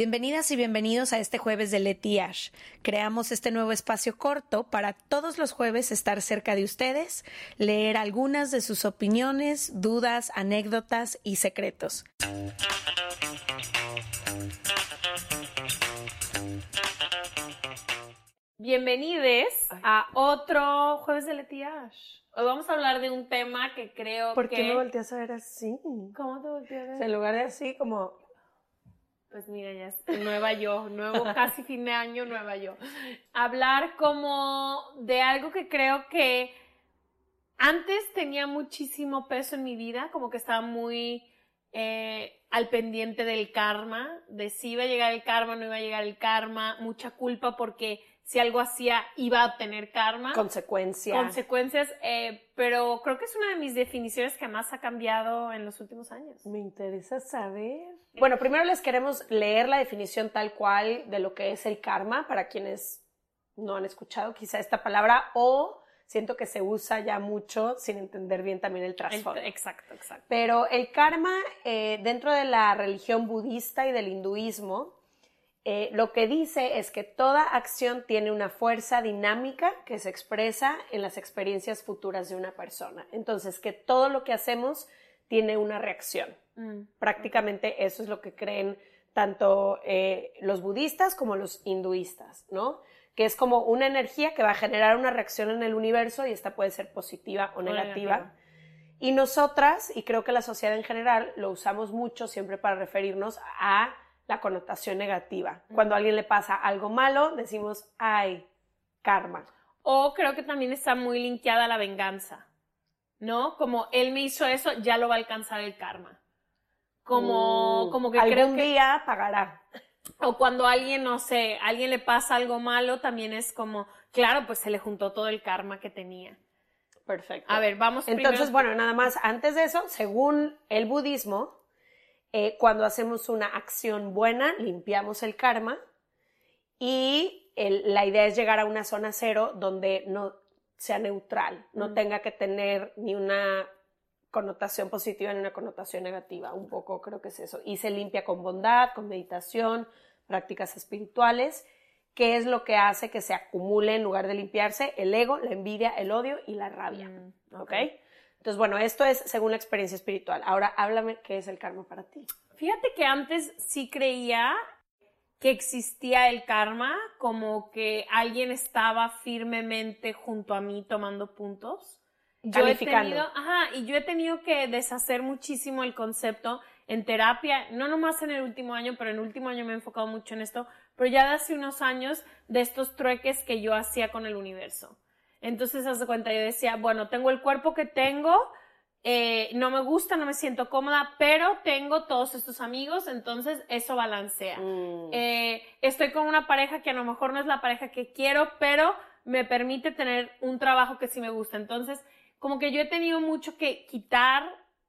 Bienvenidas y bienvenidos a este jueves de Leti Ash. Creamos este nuevo espacio corto para todos los jueves estar cerca de ustedes, leer algunas de sus opiniones, dudas, anécdotas y secretos. Bienvenidos a otro jueves de Leti Ash. Hoy vamos a hablar de un tema que creo ¿Por que... qué me volteas a ver así? ¿Cómo te volteé a ver? En lugar de así, como Pues mira, ya es nueva yo, nuevo casi fin de año, nueva yo. Hablar como de algo que creo que antes tenía muchísimo peso en mi vida, como que estaba muy eh, al pendiente del karma, de si iba a llegar el karma, no iba a llegar el karma, mucha culpa porque si algo hacía iba a tener karma. consecuencia. consecuencias, eh, pero creo que es una de mis definiciones que más ha cambiado en los últimos años. me interesa saber. Bueno, primero les queremos leer la definición tal cual de lo que es el karma para quienes no han escuchado quizá esta palabra o siento que se usa ya mucho sin entender bien también el El- trasfondo. exacto, exacto. Pero el karma, eh, dentro de la religión budista y del hinduismo, eh, lo que dice es que toda acción tiene una fuerza dinámica que se expresa en las experiencias futuras de una persona. Entonces, que todo lo que hacemos tiene una reacción. Mm. Prácticamente eso es lo que creen tanto eh, los budistas como los hinduistas, ¿no? Que es como una energía que va a generar una reacción en el universo y esta puede ser positiva o negativa. negativa. Y nosotras, y creo que la sociedad en general, lo usamos mucho siempre para referirnos a la connotación negativa. Cuando a alguien le pasa algo malo, decimos, ay, karma. O creo que también está muy linkeada a la venganza, ¿no? Como él me hizo eso, ya lo va a alcanzar el karma. Como, Mm, como que algún creo que... día pagará. O cuando a alguien, no sé, a alguien le pasa algo malo, también es como, claro, pues se le juntó todo el karma que tenía. Perfecto. A ver, vamos Entonces, primero- bueno, nada más, antes de eso, según el budismo, eh, cuando hacemos una acción buena, limpiamos el karma y el- la idea es llegar a una zona cero donde no sea neutral, no Mm. tenga que tener ni una connotación positiva ni una connotación negativa, un poco creo que es eso. Y se limpia con bondad, con meditación, prácticas espirituales, que es lo que hace que se acumule en lugar de limpiarse el ego, la envidia, el odio y la rabia. Mm, ¿Ok? Entonces, bueno, esto es según la experiencia espiritual. Ahora háblame qué es el karma para ti. Fíjate que antes sí creía que existía el karma, como que alguien estaba firmemente junto a mí tomando puntos. Yo he tenido, ajá, y yo he tenido que deshacer muchísimo el concepto en terapia, no nomás en el último año, pero en el último año me he enfocado mucho en esto, pero ya de hace unos años de estos trueques que yo hacía con el universo. Entonces, haz de cuenta, yo decía, bueno, tengo el cuerpo que tengo, eh, no me gusta, no me siento cómoda, pero tengo todos estos amigos, entonces eso balancea. Mm. Eh, estoy con una pareja que a lo mejor no es la pareja que quiero, pero me permite tener un trabajo que sí me gusta. Entonces, como que yo he tenido mucho que quitar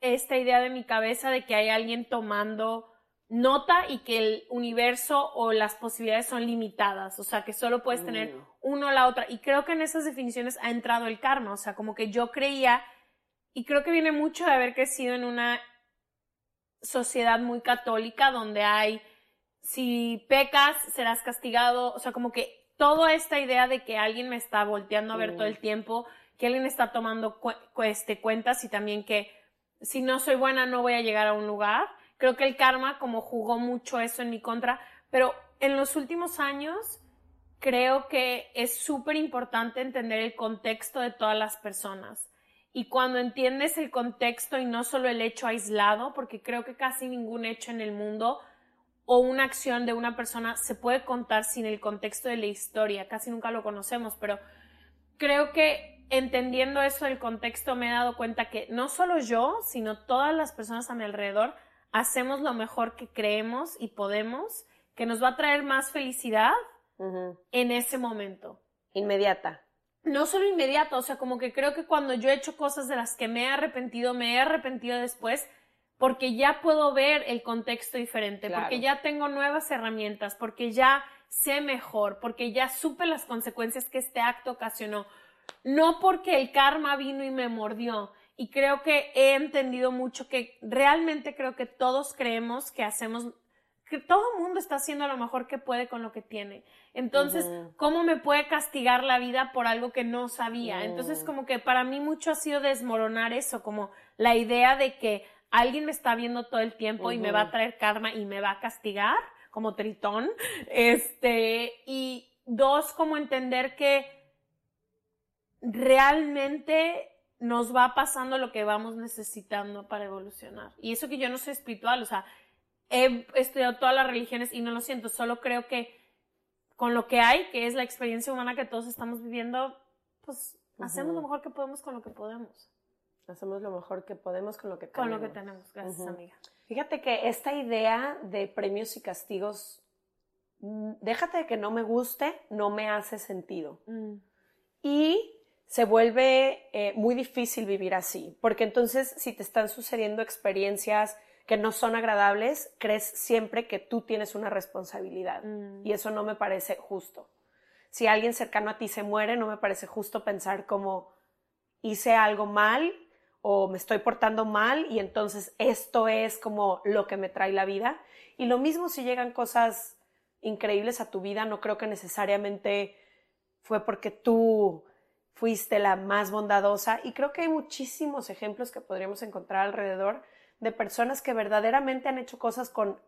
esta idea de mi cabeza de que hay alguien tomando nota y que el universo o las posibilidades son limitadas, o sea, que solo puedes tener Mm. uno o la otra. Y creo que en esas definiciones ha entrado el karma, o sea, como que yo creía, y creo que viene mucho de haber crecido en una sociedad muy católica donde hay, si pecas, serás castigado, o sea, como que toda esta idea de que alguien me está volteando a ver Mm. todo el tiempo, que alguien está tomando cu- cu- este, cuentas y también que si no soy buena no voy a llegar a un lugar. Creo que el karma como jugó mucho eso en mi contra, pero en los últimos años creo que es súper importante entender el contexto de todas las personas. Y cuando entiendes el contexto y no solo el hecho aislado, porque creo que casi ningún hecho en el mundo o una acción de una persona se puede contar sin el contexto de la historia, casi nunca lo conocemos, pero creo que entendiendo eso del contexto me he dado cuenta que no solo yo, sino todas las personas a mi alrededor hacemos lo mejor que creemos y podemos, que nos va a traer más felicidad en ese momento. Inmediata. No solo inmediato, o sea, como que creo que cuando yo he hecho cosas de las que me he arrepentido, me he arrepentido después, porque ya puedo ver el contexto diferente, Claro. porque ya tengo nuevas herramientas, porque ya sé mejor, porque ya supe las consecuencias que este acto ocasionó. No porque el karma vino y me mordió. Y creo que he entendido mucho que realmente creo que todos creemos que hacemos que todo el mundo está haciendo lo mejor que puede con lo que tiene. Entonces, ¿cómo me puede castigar la vida por algo que no sabía? Entonces, como que para mí mucho ha sido desmoronar eso, como la idea de que alguien me está viendo todo el tiempo y me va a traer karma y me va a castigar, como tritón. Este, y dos, como entender que realmente nos va pasando lo que vamos necesitando para evolucionar. Y eso que yo no soy espiritual, o sea, he estudiado todas las religiones y no lo siento, solo creo que con lo que hay, que es la experiencia humana que todos estamos viviendo, pues hacemos lo mejor que podemos con lo que podemos. Hacemos lo mejor que podemos con lo que tenemos. Con lo que tenemos, gracias amiga. Fíjate que esta idea de premios y castigos, mm, déjate de que no me guste, no me hace sentido. Mm. Y se vuelve eh, muy difícil vivir así, porque entonces si te están sucediendo experiencias que no son agradables, crees siempre que tú tienes una responsabilidad mm. y eso no me parece justo. Si alguien cercano a ti se muere, no me parece justo pensar como hice algo mal o me estoy portando mal y entonces esto es como lo que me trae la vida. Y lo mismo si llegan cosas increíbles a tu vida, no creo que necesariamente fue porque tú fuiste la más bondadosa y creo que hay muchísimos ejemplos que podríamos encontrar alrededor de personas que verdaderamente han hecho cosas con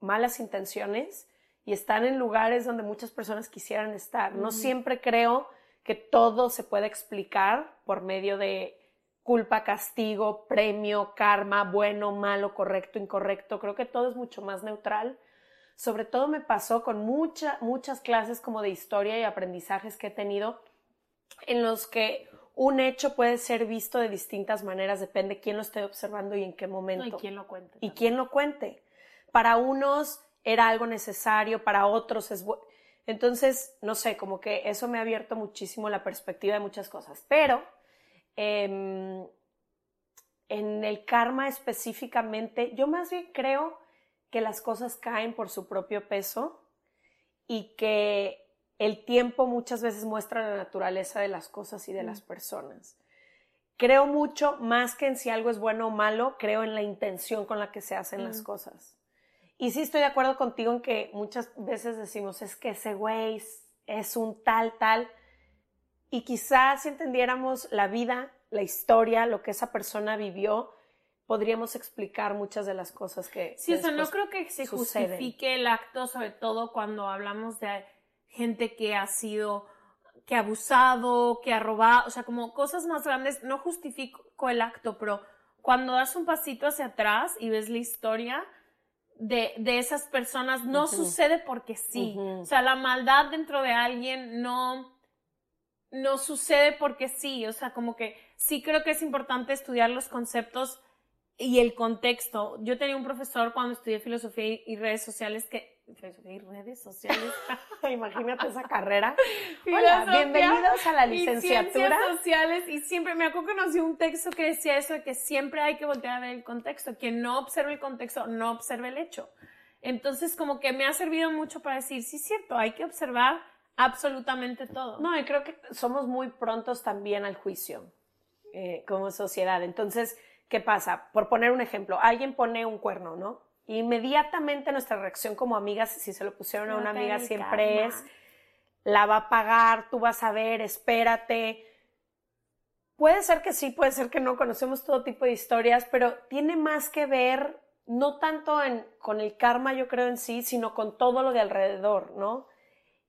malas intenciones y están en lugares donde muchas personas quisieran estar. No siempre creo que todo se puede explicar por medio de culpa, castigo, premio, karma, bueno, malo, correcto, incorrecto. Creo que todo es mucho más neutral. Sobre todo me pasó con muchas clases como de historia y aprendizajes que he tenido en los que un hecho puede ser visto de distintas maneras, depende quién lo esté observando y en qué momento. y quién lo cuente. Y quién lo cuente. Para unos era algo necesario, para otros es Entonces, no sé, como que eso me ha abierto muchísimo la perspectiva de muchas cosas. Pero em, en el karma específicamente, yo más bien creo que las cosas caen por su propio peso y que el tiempo muchas veces muestra la naturaleza de las cosas y de las personas. Creo mucho, más que en si algo es bueno o malo, creo en la intención con la que se hacen las cosas. Y sí estoy de acuerdo contigo en que muchas veces decimos, es que ese güey es un tal, tal. Y quizás si entendiéramos la vida, la historia, lo que esa persona vivió, podríamos explicar muchas de las cosas que... Sí, o sea, no creo que se justifique el acto, sobre todo cuando hablamos de gente que ha sido, que ha abusado, que ha robado, o sea, como cosas más grandes, no justifico el acto, pero cuando das un pasito hacia atrás y ves la historia de, de esas personas, no sucede porque sí. O sea, la maldad dentro de alguien no, no sucede porque sí. O sea, como que sí creo que es importante estudiar los conceptos y el contexto. Yo tenía un profesor cuando estudié filosofía y redes sociales que y redes sociales. Imagínate esa carrera. Hola, bienvenidos a la licenciatura. Y sociales y siempre me acuerdo que nos dio un texto que decía eso de que siempre hay que voltear a ver el contexto, quien no observe el contexto no observe el hecho. Entonces como que me ha servido mucho para decir, sí es cierto, hay que observar absolutamente todo. No, y creo que somos muy prontos también al juicio eh, como sociedad. Entonces, ¿qué pasa? Por poner un ejemplo, alguien pone un cuerno, ¿no? Inmediatamente nuestra reacción como amigas, si se lo pusieron a una amiga, siempre es, la va a pagar, tú vas a ver, espérate. Puede ser que sí, puede ser que no, conocemos todo tipo de historias, pero tiene más que ver, no tanto en, con el karma, yo creo en sí, sino con todo lo de alrededor, ¿no?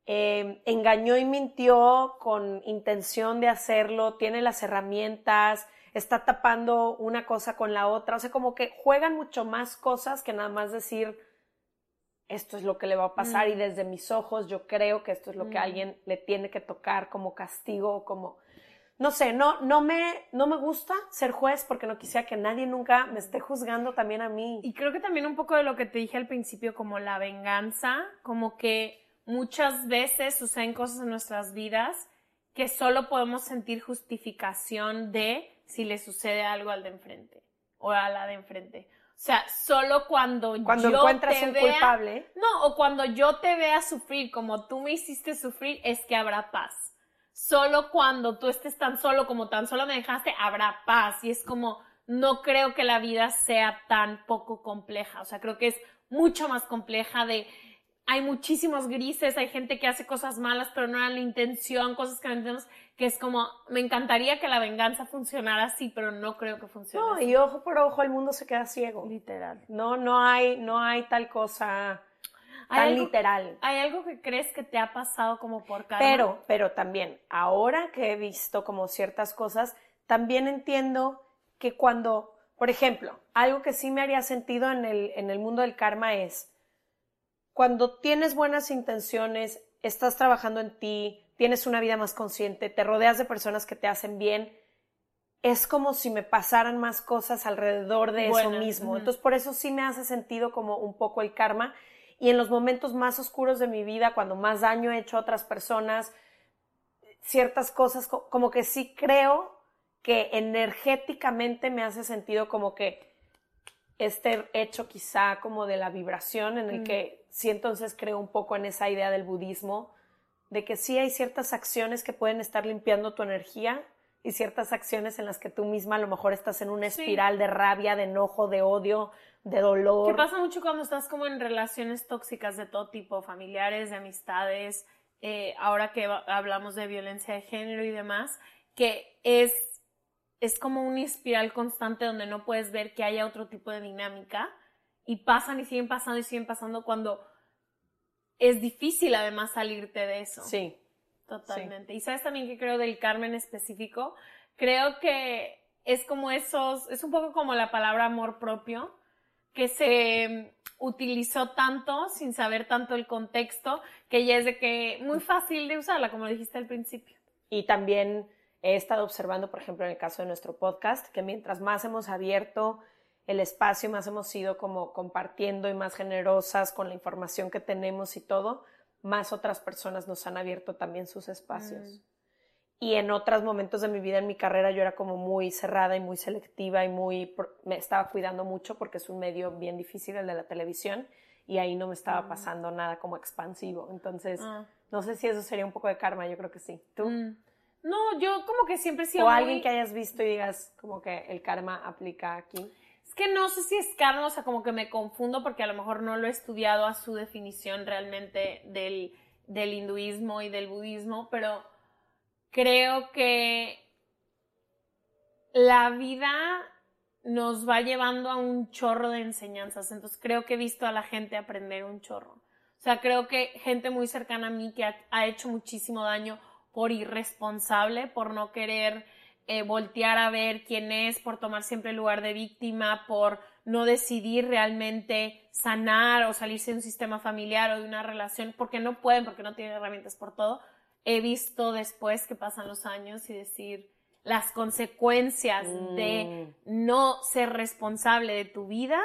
Eh, engañó y mintió con intención de hacerlo, tiene las herramientas, está tapando una cosa con la otra, o sea, como que juegan mucho más cosas que nada más decir, esto es lo que le va a pasar y mm. desde mis ojos yo creo que esto es lo que a mm. alguien le tiene que tocar como castigo, como no sé, no no me no me gusta ser juez porque no quisiera que nadie nunca me esté juzgando también a mí. Y creo que también un poco de lo que te dije al principio como la venganza, como que muchas veces suceden cosas en nuestras vidas que solo podemos sentir justificación de si le sucede algo al de enfrente o a la de enfrente. O sea, solo cuando, cuando yo encuentras un culpable. No, o cuando yo te vea sufrir como tú me hiciste sufrir, es que habrá paz. Solo cuando tú estés tan solo como tan solo me dejaste, habrá paz. Y es como, no creo que la vida sea tan poco compleja. O sea, creo que es mucho más compleja de hay muchísimos grises, hay gente que hace cosas malas, pero no era la intención, cosas que no entendemos, que es como, me encantaría que la venganza funcionara así, pero no creo que funcione. No, y ojo por ojo el mundo se queda ciego. Literal. No, no hay, no hay tal cosa tan literal. ¿Hay algo que crees que te ha pasado como por karma? Pero, pero también, ahora que he visto como ciertas cosas, también entiendo que cuando, por ejemplo, algo que sí me haría sentido en el, en el mundo del karma es, cuando tienes buenas intenciones, estás trabajando en ti, tienes una vida más consciente, te rodeas de personas que te hacen bien, es como si me pasaran más cosas alrededor de eso mismo. Entonces, por eso sí me hace sentido como un poco el karma. Y en los momentos más oscuros de mi vida, cuando más daño he hecho a otras personas, ciertas cosas, como que sí creo que energéticamente me hace sentido como que este hecho quizá como de la vibración en el que sí entonces creo un poco en esa idea del budismo, de que sí hay ciertas acciones que pueden estar limpiando tu energía y ciertas acciones en las que tú misma a lo mejor estás en una espiral de rabia, de enojo, de odio, de dolor. Que pasa mucho cuando estás como en relaciones tóxicas de todo tipo, familiares, de amistades, eh, ahora que hablamos de violencia de género y demás, que es, es como una espiral constante donde no puedes ver que haya otro tipo de dinámica y pasan y siguen pasando y siguen pasando cuando es difícil además salirte de eso. Sí. Totalmente. Y sabes también que creo del Carmen específico, creo que es como esos, es un poco como la palabra amor propio, que se utilizó tanto sin saber tanto el contexto, que ya es de que muy fácil de usarla, como dijiste al principio. Y también he estado observando, por ejemplo, en el caso de nuestro podcast, que mientras más hemos abierto el espacio, más hemos ido como compartiendo y más generosas con la información que tenemos y todo, más otras personas nos han abierto también sus espacios. Mm. Y en otros momentos de mi vida, en mi carrera, yo era como muy cerrada y muy selectiva y muy, me estaba cuidando mucho porque es un medio bien difícil el de la televisión y ahí no me estaba mm. pasando nada como expansivo. Entonces, ah. no sé si eso sería un poco de karma, yo creo que sí. ¿Tú? No, yo como que siempre he sido O alguien que hayas visto y digas como que el karma aplica aquí que no sé si es karma, o sea, como que me confundo porque a lo mejor no lo he estudiado a su definición realmente del, del hinduismo y del budismo, pero creo que la vida nos va llevando a un chorro de enseñanzas, entonces creo que he visto a la gente aprender un chorro. O sea, creo que gente muy cercana a mí que ha, ha hecho muchísimo daño por irresponsable, por no querer eh, voltear a ver quién es, por tomar siempre el lugar de víctima, por no decidir realmente sanar o salirse de un sistema familiar o de una relación, porque no pueden, porque no tienen herramientas por todo. He visto después que pasan los años y decir las consecuencias de mm. no ser responsable de tu vida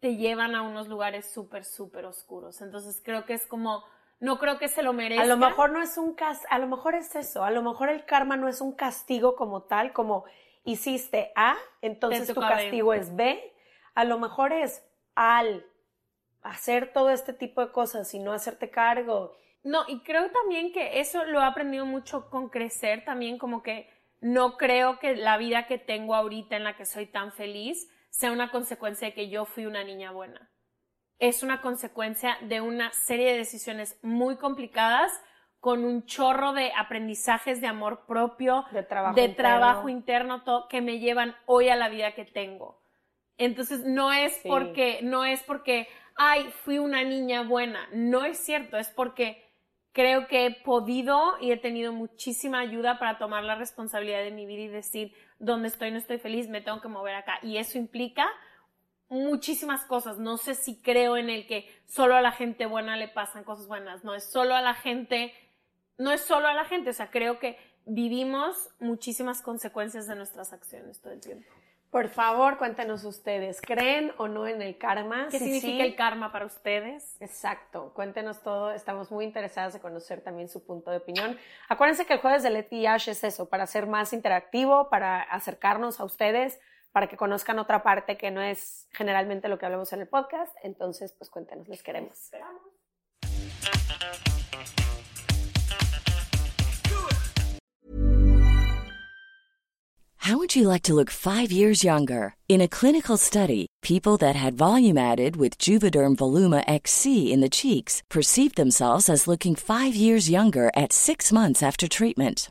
te llevan a unos lugares súper, súper oscuros. Entonces creo que es como no creo que se lo merezca. A lo mejor no es un cas a lo mejor es eso, a lo mejor el karma no es un castigo como tal, como hiciste A, entonces tu castigo es B. A lo mejor es al hacer todo este tipo de cosas y no hacerte cargo. No, y creo también que eso lo he aprendido mucho con crecer, también como que no creo que la vida que tengo ahorita en la que soy tan feliz sea una consecuencia de que yo fui una niña buena es una consecuencia de una serie de decisiones muy complicadas con un chorro de aprendizajes de amor propio, de trabajo, de interno. trabajo interno, todo, que me llevan hoy a la vida que tengo. Entonces no es porque, no es porque, ay, fui una niña buena. No es cierto, es porque creo que he podido y he tenido muchísima ayuda para tomar la responsabilidad de mi vida y decir dónde estoy, no estoy feliz, me tengo que mover acá. Y eso implica muchísimas cosas. No sé si creo en el que solo a la gente buena le pasan cosas buenas. No es solo a la gente, no es solo a la gente. O sea, creo que vivimos muchísimas consecuencias de nuestras acciones todo el tiempo. Por favor, cuéntenos ustedes, ¿creen o no en el karma? ¿Qué significa el karma para ustedes? Exacto, cuéntenos todo, estamos muy interesadas de conocer también su punto de opinión. Acuérdense que el jueves de Leti Ash es eso, para ser más interactivo, para acercarnos a ustedes, para que conozcan otra parte que no es generalmente lo que hablamos en el podcast. Entonces, pues cuéntanos, les queremos. Esperamos. How would you like to look five years younger? In a clinical study, people that had volume added with Juvederm Voluma XC in the cheeks perceived themselves as looking five years younger at six months after treatment.